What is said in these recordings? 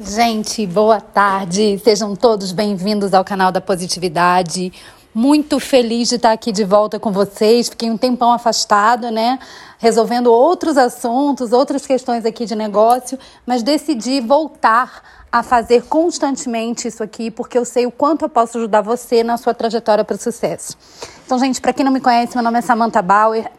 Gente, boa tarde. Sejam todos bem-vindos ao canal da Positividade. Muito feliz de estar aqui de volta com vocês. Fiquei um tempão afastado, né? Resolvendo outros assuntos, outras questões aqui de negócio, mas decidi voltar a fazer constantemente isso aqui, porque eu sei o quanto eu posso ajudar você na sua trajetória para o sucesso. Então, gente, para quem não me conhece, meu nome é Samantha Bauer.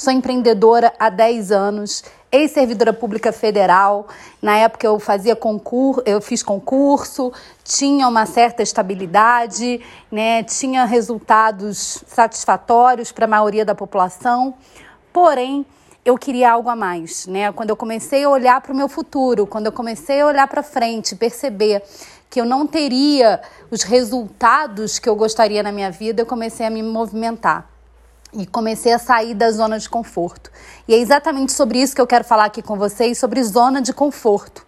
Sou empreendedora há 10 anos, ex-servidora pública federal. Na época eu fazia concurso, eu fiz concurso, tinha uma certa estabilidade, né? Tinha resultados satisfatórios para a maioria da população. Porém, eu queria algo a mais, né? Quando eu comecei a olhar para o meu futuro, quando eu comecei a olhar para frente, perceber que eu não teria os resultados que eu gostaria na minha vida, eu comecei a me movimentar e comecei a sair da zona de conforto. E é exatamente sobre isso que eu quero falar aqui com vocês, sobre zona de conforto.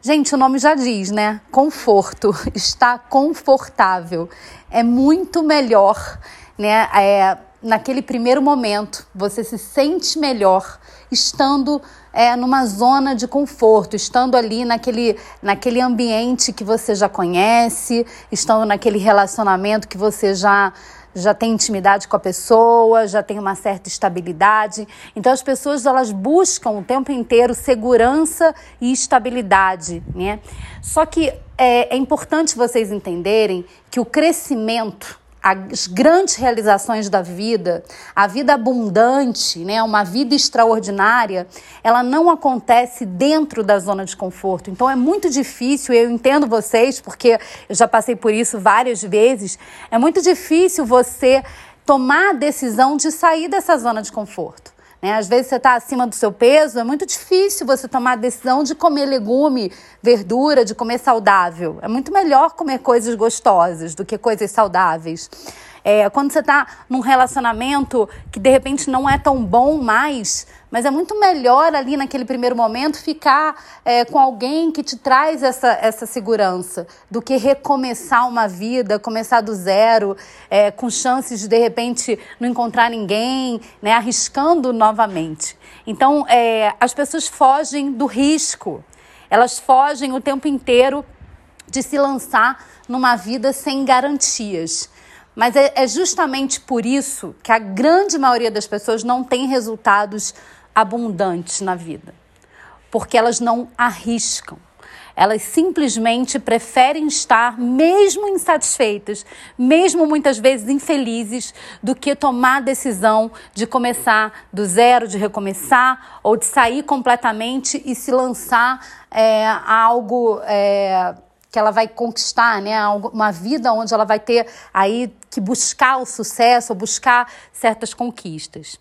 Gente, o nome já diz, né? Conforto, está confortável. É muito melhor, né? É, naquele primeiro momento, você se sente melhor estando é, numa zona de conforto, estando ali naquele, naquele ambiente que você já conhece, estando naquele relacionamento que você já já tem intimidade com a pessoa, já tem uma certa estabilidade. Então as pessoas elas buscam o tempo inteiro segurança e estabilidade, né? Só que é, é importante vocês entenderem que o crescimento as grandes realizações da vida, a vida abundante, né, uma vida extraordinária, ela não acontece dentro da zona de conforto. Então é muito difícil, eu entendo vocês, porque eu já passei por isso várias vezes, é muito difícil você tomar a decisão de sair dessa zona de conforto. Né? Às vezes você está acima do seu peso, é muito difícil você tomar a decisão de comer legume, verdura, de comer saudável. É muito melhor comer coisas gostosas do que coisas saudáveis. É, quando você está num relacionamento que de repente não é tão bom mais, mas é muito melhor ali naquele primeiro momento ficar é, com alguém que te traz essa, essa segurança do que recomeçar uma vida, começar do zero, é, com chances de de repente não encontrar ninguém, né, arriscando novamente. Então, é, as pessoas fogem do risco, elas fogem o tempo inteiro de se lançar numa vida sem garantias. Mas é, é justamente por isso que a grande maioria das pessoas não tem resultados abundantes na vida. Porque elas não arriscam. Elas simplesmente preferem estar, mesmo insatisfeitas, mesmo muitas vezes infelizes, do que tomar a decisão de começar do zero, de recomeçar, ou de sair completamente e se lançar é, a algo. É, que ela vai conquistar, né? Uma vida onde ela vai ter aí que buscar o sucesso, ou buscar certas conquistas.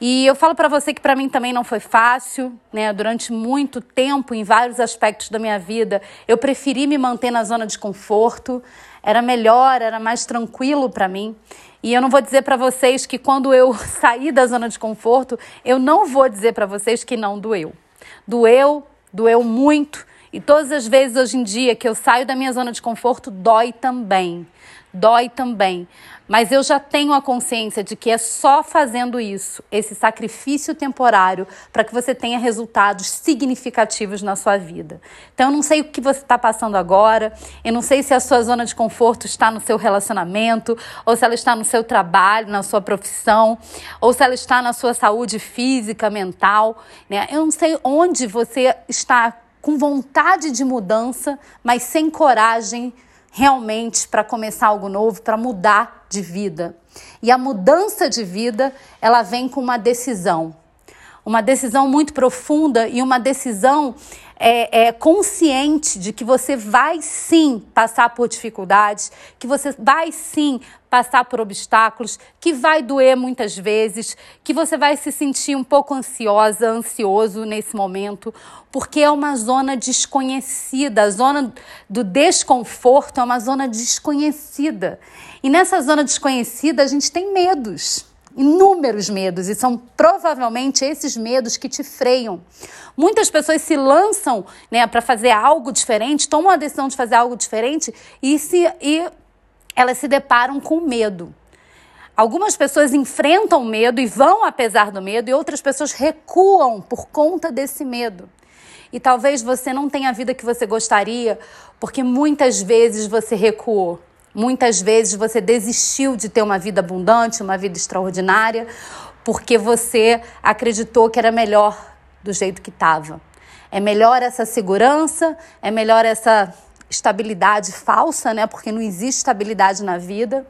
E eu falo para você que para mim também não foi fácil, né? Durante muito tempo, em vários aspectos da minha vida, eu preferi me manter na zona de conforto. Era melhor, era mais tranquilo para mim. E eu não vou dizer para vocês que quando eu saí da zona de conforto, eu não vou dizer para vocês que não doeu. Doeu, doeu muito e todas as vezes hoje em dia que eu saio da minha zona de conforto, dói também. Dói também. Mas eu já tenho a consciência de que é só fazendo isso, esse sacrifício temporário, para que você tenha resultados significativos na sua vida. Então, eu não sei o que você está passando agora, eu não sei se a sua zona de conforto está no seu relacionamento, ou se ela está no seu trabalho, na sua profissão, ou se ela está na sua saúde física, mental. Né? Eu não sei onde você está com vontade de mudança, mas sem coragem realmente para começar algo novo, para mudar de vida. E a mudança de vida, ela vem com uma decisão. Uma decisão muito profunda e uma decisão é, é, consciente de que você vai sim passar por dificuldades, que você vai sim passar por obstáculos, que vai doer muitas vezes, que você vai se sentir um pouco ansiosa, ansioso nesse momento, porque é uma zona desconhecida, a zona do desconforto é uma zona desconhecida. E nessa zona desconhecida a gente tem medos inúmeros medos e são provavelmente esses medos que te freiam. Muitas pessoas se lançam né, para fazer algo diferente, tomam a decisão de fazer algo diferente e, se, e elas se deparam com medo. Algumas pessoas enfrentam medo e vão apesar do medo, e outras pessoas recuam por conta desse medo. E talvez você não tenha a vida que você gostaria, porque muitas vezes você recuou. Muitas vezes você desistiu de ter uma vida abundante, uma vida extraordinária, porque você acreditou que era melhor do jeito que estava. É melhor essa segurança, é melhor essa estabilidade falsa, né? Porque não existe estabilidade na vida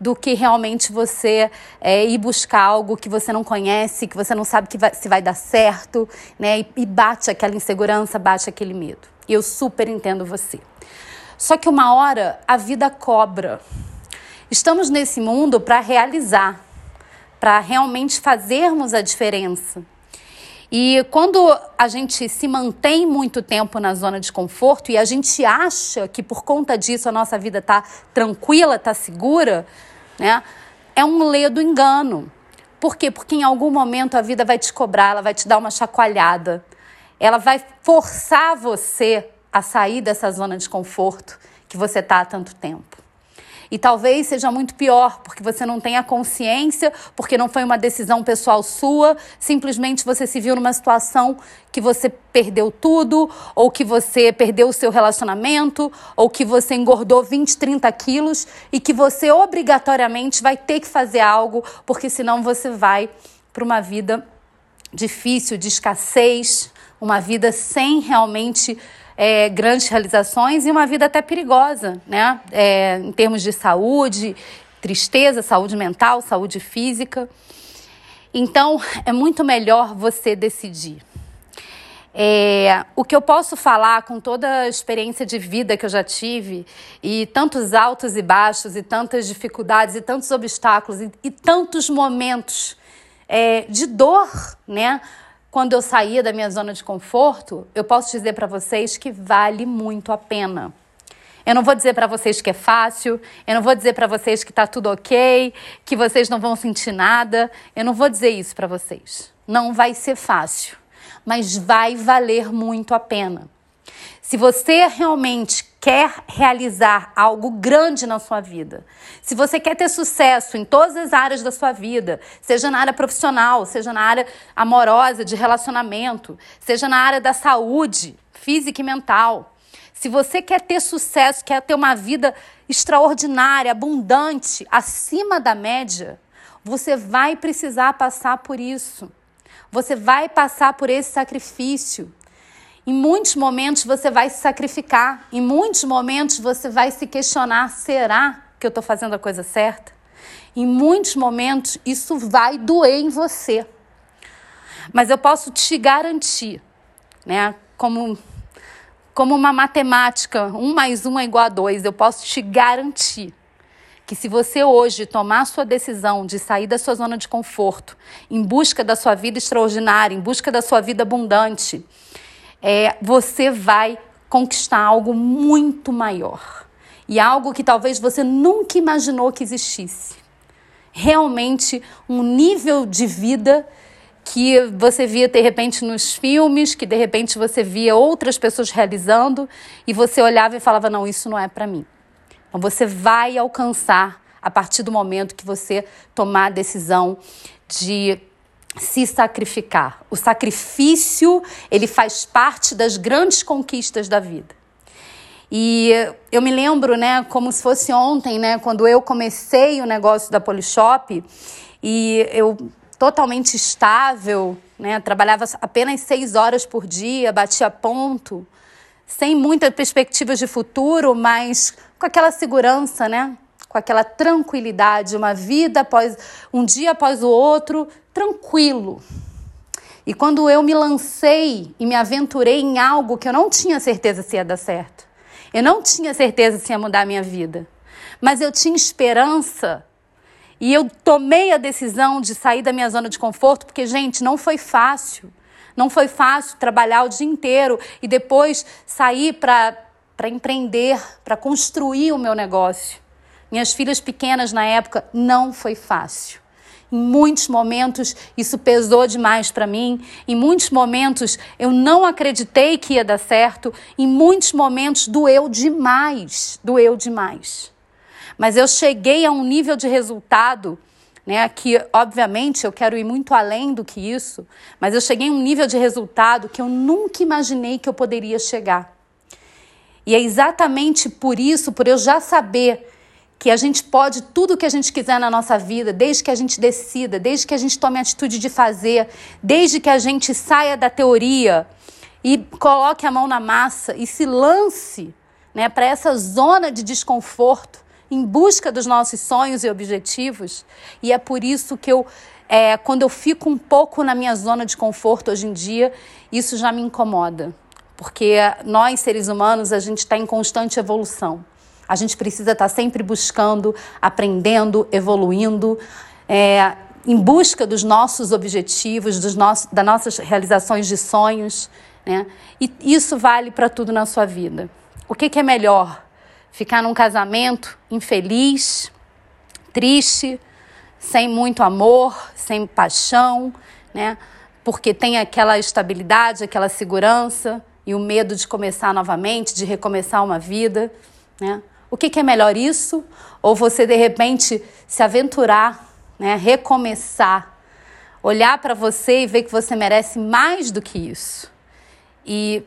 do que realmente você é, ir buscar algo que você não conhece, que você não sabe que vai, se vai dar certo, né? E, e bate aquela insegurança, bate aquele medo. E eu super entendo você. Só que uma hora a vida cobra. Estamos nesse mundo para realizar, para realmente fazermos a diferença. E quando a gente se mantém muito tempo na zona de conforto e a gente acha que por conta disso a nossa vida está tranquila, está segura, né? É um ledo engano. Por quê? Porque em algum momento a vida vai te cobrar, ela vai te dar uma chacoalhada. Ela vai forçar você a sair dessa zona de conforto que você está há tanto tempo. E talvez seja muito pior, porque você não tem a consciência, porque não foi uma decisão pessoal sua, simplesmente você se viu numa situação que você perdeu tudo, ou que você perdeu o seu relacionamento, ou que você engordou 20, 30 quilos e que você obrigatoriamente vai ter que fazer algo, porque senão você vai para uma vida difícil, de escassez, uma vida sem realmente é, grandes realizações e uma vida até perigosa, né? É, em termos de saúde, tristeza, saúde mental, saúde física. Então, é muito melhor você decidir. É, o que eu posso falar com toda a experiência de vida que eu já tive, e tantos altos e baixos, e tantas dificuldades, e tantos obstáculos, e, e tantos momentos é, de dor, né? Quando eu saía da minha zona de conforto, eu posso dizer para vocês que vale muito a pena. Eu não vou dizer para vocês que é fácil, eu não vou dizer para vocês que está tudo ok, que vocês não vão sentir nada. Eu não vou dizer isso para vocês. Não vai ser fácil, mas vai valer muito a pena. Se você realmente quer realizar algo grande na sua vida, se você quer ter sucesso em todas as áreas da sua vida, seja na área profissional, seja na área amorosa, de relacionamento, seja na área da saúde física e mental, se você quer ter sucesso, quer ter uma vida extraordinária, abundante, acima da média, você vai precisar passar por isso. Você vai passar por esse sacrifício. Em muitos momentos você vai se sacrificar, em muitos momentos você vai se questionar: será que eu estou fazendo a coisa certa? Em muitos momentos isso vai doer em você. Mas eu posso te garantir, né, como, como uma matemática, um mais um é igual a dois, eu posso te garantir que se você hoje tomar sua decisão de sair da sua zona de conforto, em busca da sua vida extraordinária, em busca da sua vida abundante, é, você vai conquistar algo muito maior. E algo que talvez você nunca imaginou que existisse. Realmente um nível de vida que você via de repente nos filmes, que de repente você via outras pessoas realizando e você olhava e falava: não, isso não é para mim. Então você vai alcançar a partir do momento que você tomar a decisão de se sacrificar. O sacrifício, ele faz parte das grandes conquistas da vida. E eu me lembro, né, como se fosse ontem, né, quando eu comecei o negócio da Polishop e eu totalmente estável, né, trabalhava apenas seis horas por dia, batia ponto, sem muitas perspectivas de futuro, mas com aquela segurança, né, com aquela tranquilidade, uma vida após um dia após o outro, tranquilo. E quando eu me lancei e me aventurei em algo que eu não tinha certeza se ia dar certo, eu não tinha certeza se ia mudar a minha vida, mas eu tinha esperança e eu tomei a decisão de sair da minha zona de conforto, porque, gente, não foi fácil. Não foi fácil trabalhar o dia inteiro e depois sair para empreender, para construir o meu negócio. Minhas filhas pequenas na época não foi fácil. Em muitos momentos isso pesou demais para mim. Em muitos momentos eu não acreditei que ia dar certo. Em muitos momentos doeu demais, doeu demais. Mas eu cheguei a um nível de resultado né? Que obviamente eu quero ir muito além do que isso, mas eu cheguei a um nível de resultado que eu nunca imaginei que eu poderia chegar. E é exatamente por isso, por eu já saber que a gente pode tudo o que a gente quiser na nossa vida, desde que a gente decida, desde que a gente tome a atitude de fazer, desde que a gente saia da teoria e coloque a mão na massa e se lance né, para essa zona de desconforto em busca dos nossos sonhos e objetivos. E é por isso que eu, é, quando eu fico um pouco na minha zona de conforto hoje em dia, isso já me incomoda. Porque nós, seres humanos, a gente está em constante evolução. A gente precisa estar tá sempre buscando, aprendendo, evoluindo, é, em busca dos nossos objetivos, dos nossos, das nossas realizações de sonhos. Né? E isso vale para tudo na sua vida. O que, que é melhor? ficar num casamento infeliz, triste, sem muito amor, sem paixão, né? Porque tem aquela estabilidade, aquela segurança e o medo de começar novamente, de recomeçar uma vida, né? O que, que é melhor isso? Ou você de repente se aventurar, né? Recomeçar, olhar para você e ver que você merece mais do que isso e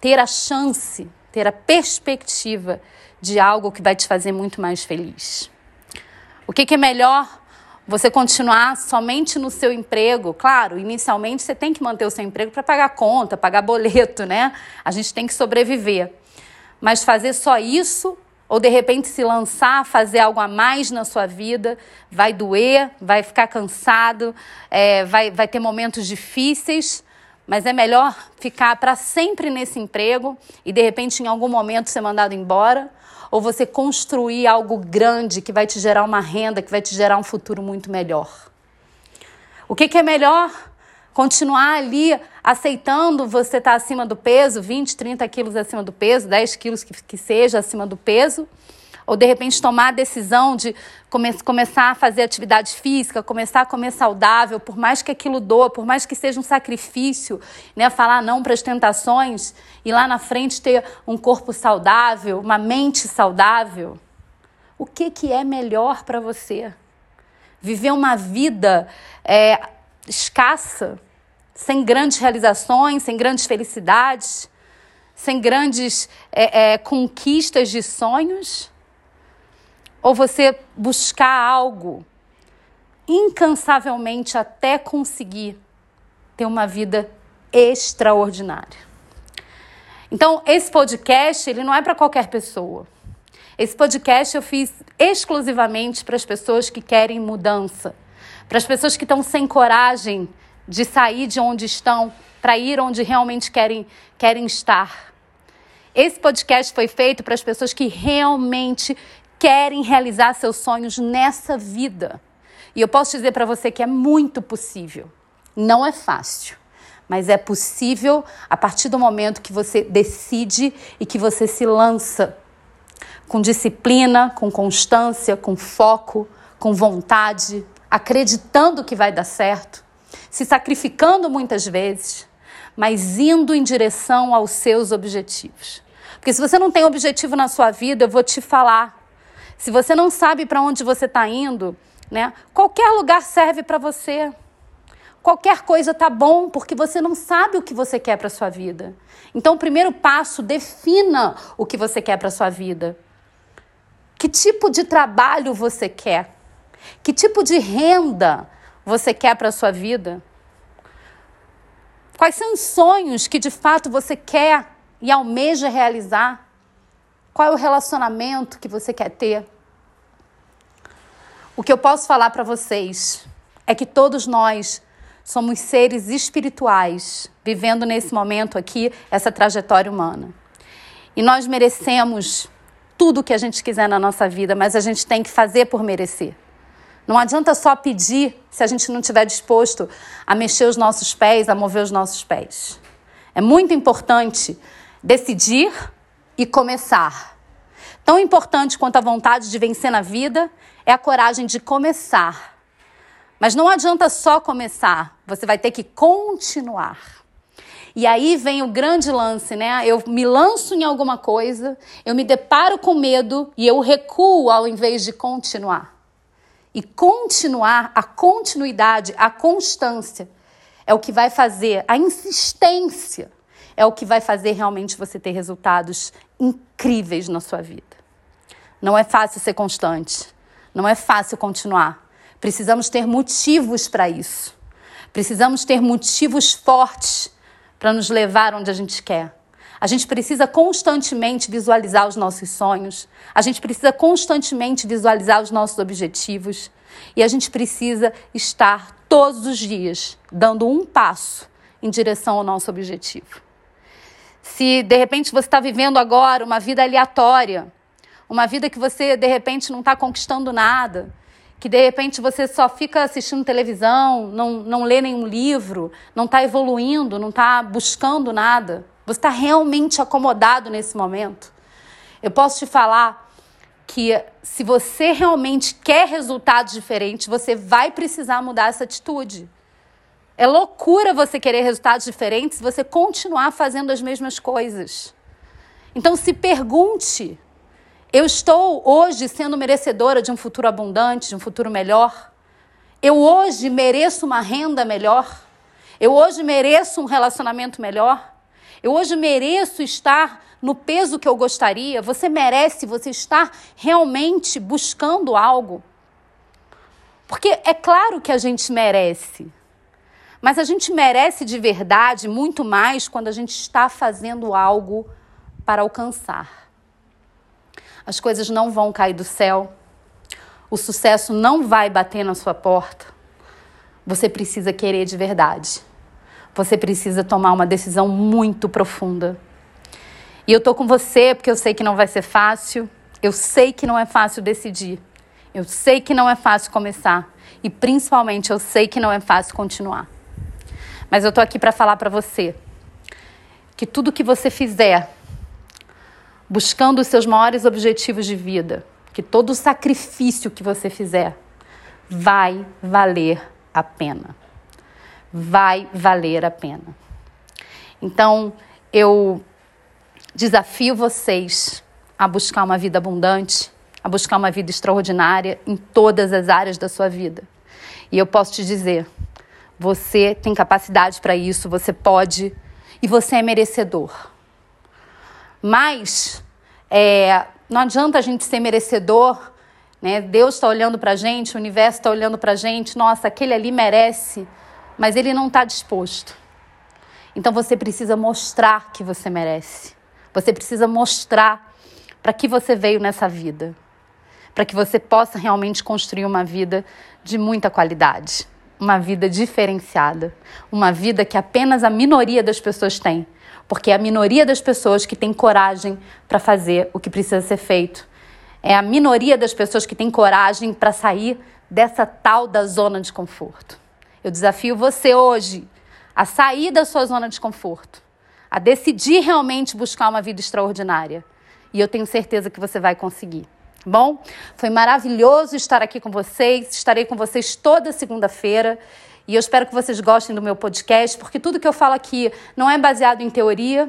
ter a chance, ter a perspectiva de algo que vai te fazer muito mais feliz. O que, que é melhor? Você continuar somente no seu emprego. Claro, inicialmente você tem que manter o seu emprego para pagar conta, pagar boleto, né? A gente tem que sobreviver. Mas fazer só isso ou de repente se lançar, fazer algo a mais na sua vida, vai doer, vai ficar cansado, é, vai, vai ter momentos difíceis, mas é melhor ficar para sempre nesse emprego e de repente em algum momento ser mandado embora, ou você construir algo grande que vai te gerar uma renda, que vai te gerar um futuro muito melhor. O que, que é melhor? Continuar ali aceitando você estar tá acima do peso, 20, 30 quilos acima do peso, 10 quilos que, que seja acima do peso, ou de repente tomar a decisão de come começar a fazer atividade física, começar a comer saudável, por mais que aquilo doa, por mais que seja um sacrifício, né, falar não para as tentações e lá na frente ter um corpo saudável, uma mente saudável. O que, que é melhor para você? Viver uma vida é, escassa, sem grandes realizações, sem grandes felicidades, sem grandes é, é, conquistas de sonhos? ou você buscar algo incansavelmente até conseguir ter uma vida extraordinária. Então, esse podcast, ele não é para qualquer pessoa. Esse podcast eu fiz exclusivamente para as pessoas que querem mudança, para as pessoas que estão sem coragem de sair de onde estão para ir onde realmente querem, querem estar. Esse podcast foi feito para as pessoas que realmente querem realizar seus sonhos nessa vida. E eu posso dizer para você que é muito possível. Não é fácil, mas é possível a partir do momento que você decide e que você se lança com disciplina, com constância, com foco, com vontade, acreditando que vai dar certo, se sacrificando muitas vezes, mas indo em direção aos seus objetivos. Porque se você não tem objetivo na sua vida, eu vou te falar, se você não sabe para onde você está indo, né? Qualquer lugar serve para você. Qualquer coisa tá bom, porque você não sabe o que você quer para sua vida. Então, o primeiro passo, defina o que você quer para sua vida. Que tipo de trabalho você quer? Que tipo de renda você quer para sua vida? Quais são os sonhos que de fato você quer e almeja realizar? Qual é o relacionamento que você quer ter? O que eu posso falar para vocês é que todos nós somos seres espirituais vivendo nesse momento aqui essa trajetória humana. E nós merecemos tudo o que a gente quiser na nossa vida, mas a gente tem que fazer por merecer. Não adianta só pedir se a gente não estiver disposto a mexer os nossos pés, a mover os nossos pés. É muito importante decidir e começar. Tão importante quanto a vontade de vencer na vida é a coragem de começar. Mas não adianta só começar, você vai ter que continuar. E aí vem o grande lance, né? Eu me lanço em alguma coisa, eu me deparo com medo e eu recuo ao invés de continuar. E continuar, a continuidade, a constância é o que vai fazer, a insistência é o que vai fazer realmente você ter resultados incríveis na sua vida. Não é fácil ser constante, não é fácil continuar. Precisamos ter motivos para isso. Precisamos ter motivos fortes para nos levar onde a gente quer. A gente precisa constantemente visualizar os nossos sonhos, a gente precisa constantemente visualizar os nossos objetivos e a gente precisa estar todos os dias dando um passo em direção ao nosso objetivo. Se de repente você está vivendo agora uma vida aleatória, uma vida que você de repente não está conquistando nada, que de repente você só fica assistindo televisão, não, não lê nenhum livro, não está evoluindo, não está buscando nada, você está realmente acomodado nesse momento. Eu posso te falar que se você realmente quer resultados diferentes, você vai precisar mudar essa atitude. É loucura você querer resultados diferentes se você continuar fazendo as mesmas coisas. Então se pergunte: eu estou hoje sendo merecedora de um futuro abundante, de um futuro melhor? Eu hoje mereço uma renda melhor? Eu hoje mereço um relacionamento melhor? Eu hoje mereço estar no peso que eu gostaria? Você merece, você está realmente buscando algo? Porque é claro que a gente merece. Mas a gente merece de verdade muito mais quando a gente está fazendo algo para alcançar. As coisas não vão cair do céu. O sucesso não vai bater na sua porta. Você precisa querer de verdade. Você precisa tomar uma decisão muito profunda. E eu tô com você porque eu sei que não vai ser fácil. Eu sei que não é fácil decidir. Eu sei que não é fácil começar. E principalmente eu sei que não é fácil continuar. Mas eu tô aqui para falar para você que tudo que você fizer buscando os seus maiores objetivos de vida, que todo sacrifício que você fizer vai valer a pena. Vai valer a pena. Então, eu desafio vocês a buscar uma vida abundante, a buscar uma vida extraordinária em todas as áreas da sua vida. E eu posso te dizer, você tem capacidade para isso, você pode e você é merecedor. Mas é, não adianta a gente ser merecedor, né? Deus está olhando para a gente, o universo está olhando para a gente, nossa, aquele ali merece, mas ele não está disposto. Então você precisa mostrar que você merece. Você precisa mostrar para que você veio nessa vida, para que você possa realmente construir uma vida de muita qualidade uma vida diferenciada, uma vida que apenas a minoria das pessoas tem, porque é a minoria das pessoas que tem coragem para fazer o que precisa ser feito. É a minoria das pessoas que tem coragem para sair dessa tal da zona de conforto. Eu desafio você hoje a sair da sua zona de conforto, a decidir realmente buscar uma vida extraordinária. E eu tenho certeza que você vai conseguir. Bom, foi maravilhoso estar aqui com vocês. Estarei com vocês toda segunda-feira. E eu espero que vocês gostem do meu podcast, porque tudo que eu falo aqui não é baseado em teoria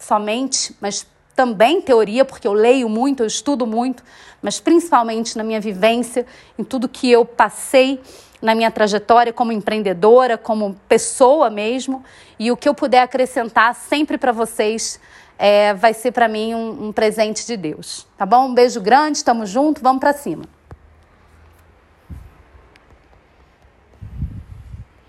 somente, mas também teoria, porque eu leio muito, eu estudo muito, mas principalmente na minha vivência, em tudo que eu passei na minha trajetória como empreendedora, como pessoa mesmo, e o que eu puder acrescentar sempre para vocês é, vai ser para mim um, um presente de Deus. Tá bom? Um beijo grande, estamos juntos, vamos para cima.